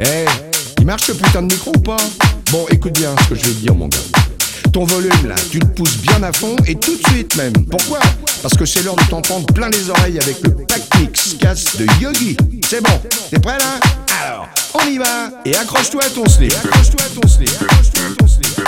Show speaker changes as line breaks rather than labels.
Eh, il marche ce putain de micro ou pas Bon, écoute bien ce que je vais te dire, mon gars. Ton volume là, tu le pousses bien à fond et tout de suite même. Pourquoi? Parce que c'est l'heure de t'entendre plein les oreilles avec le pack casse de Yogi. C'est bon, t'es prêt là? Alors, on y va et accroche-toi à ton slip. Accroche-toi à ton slip. Accroche-toi à ton slip.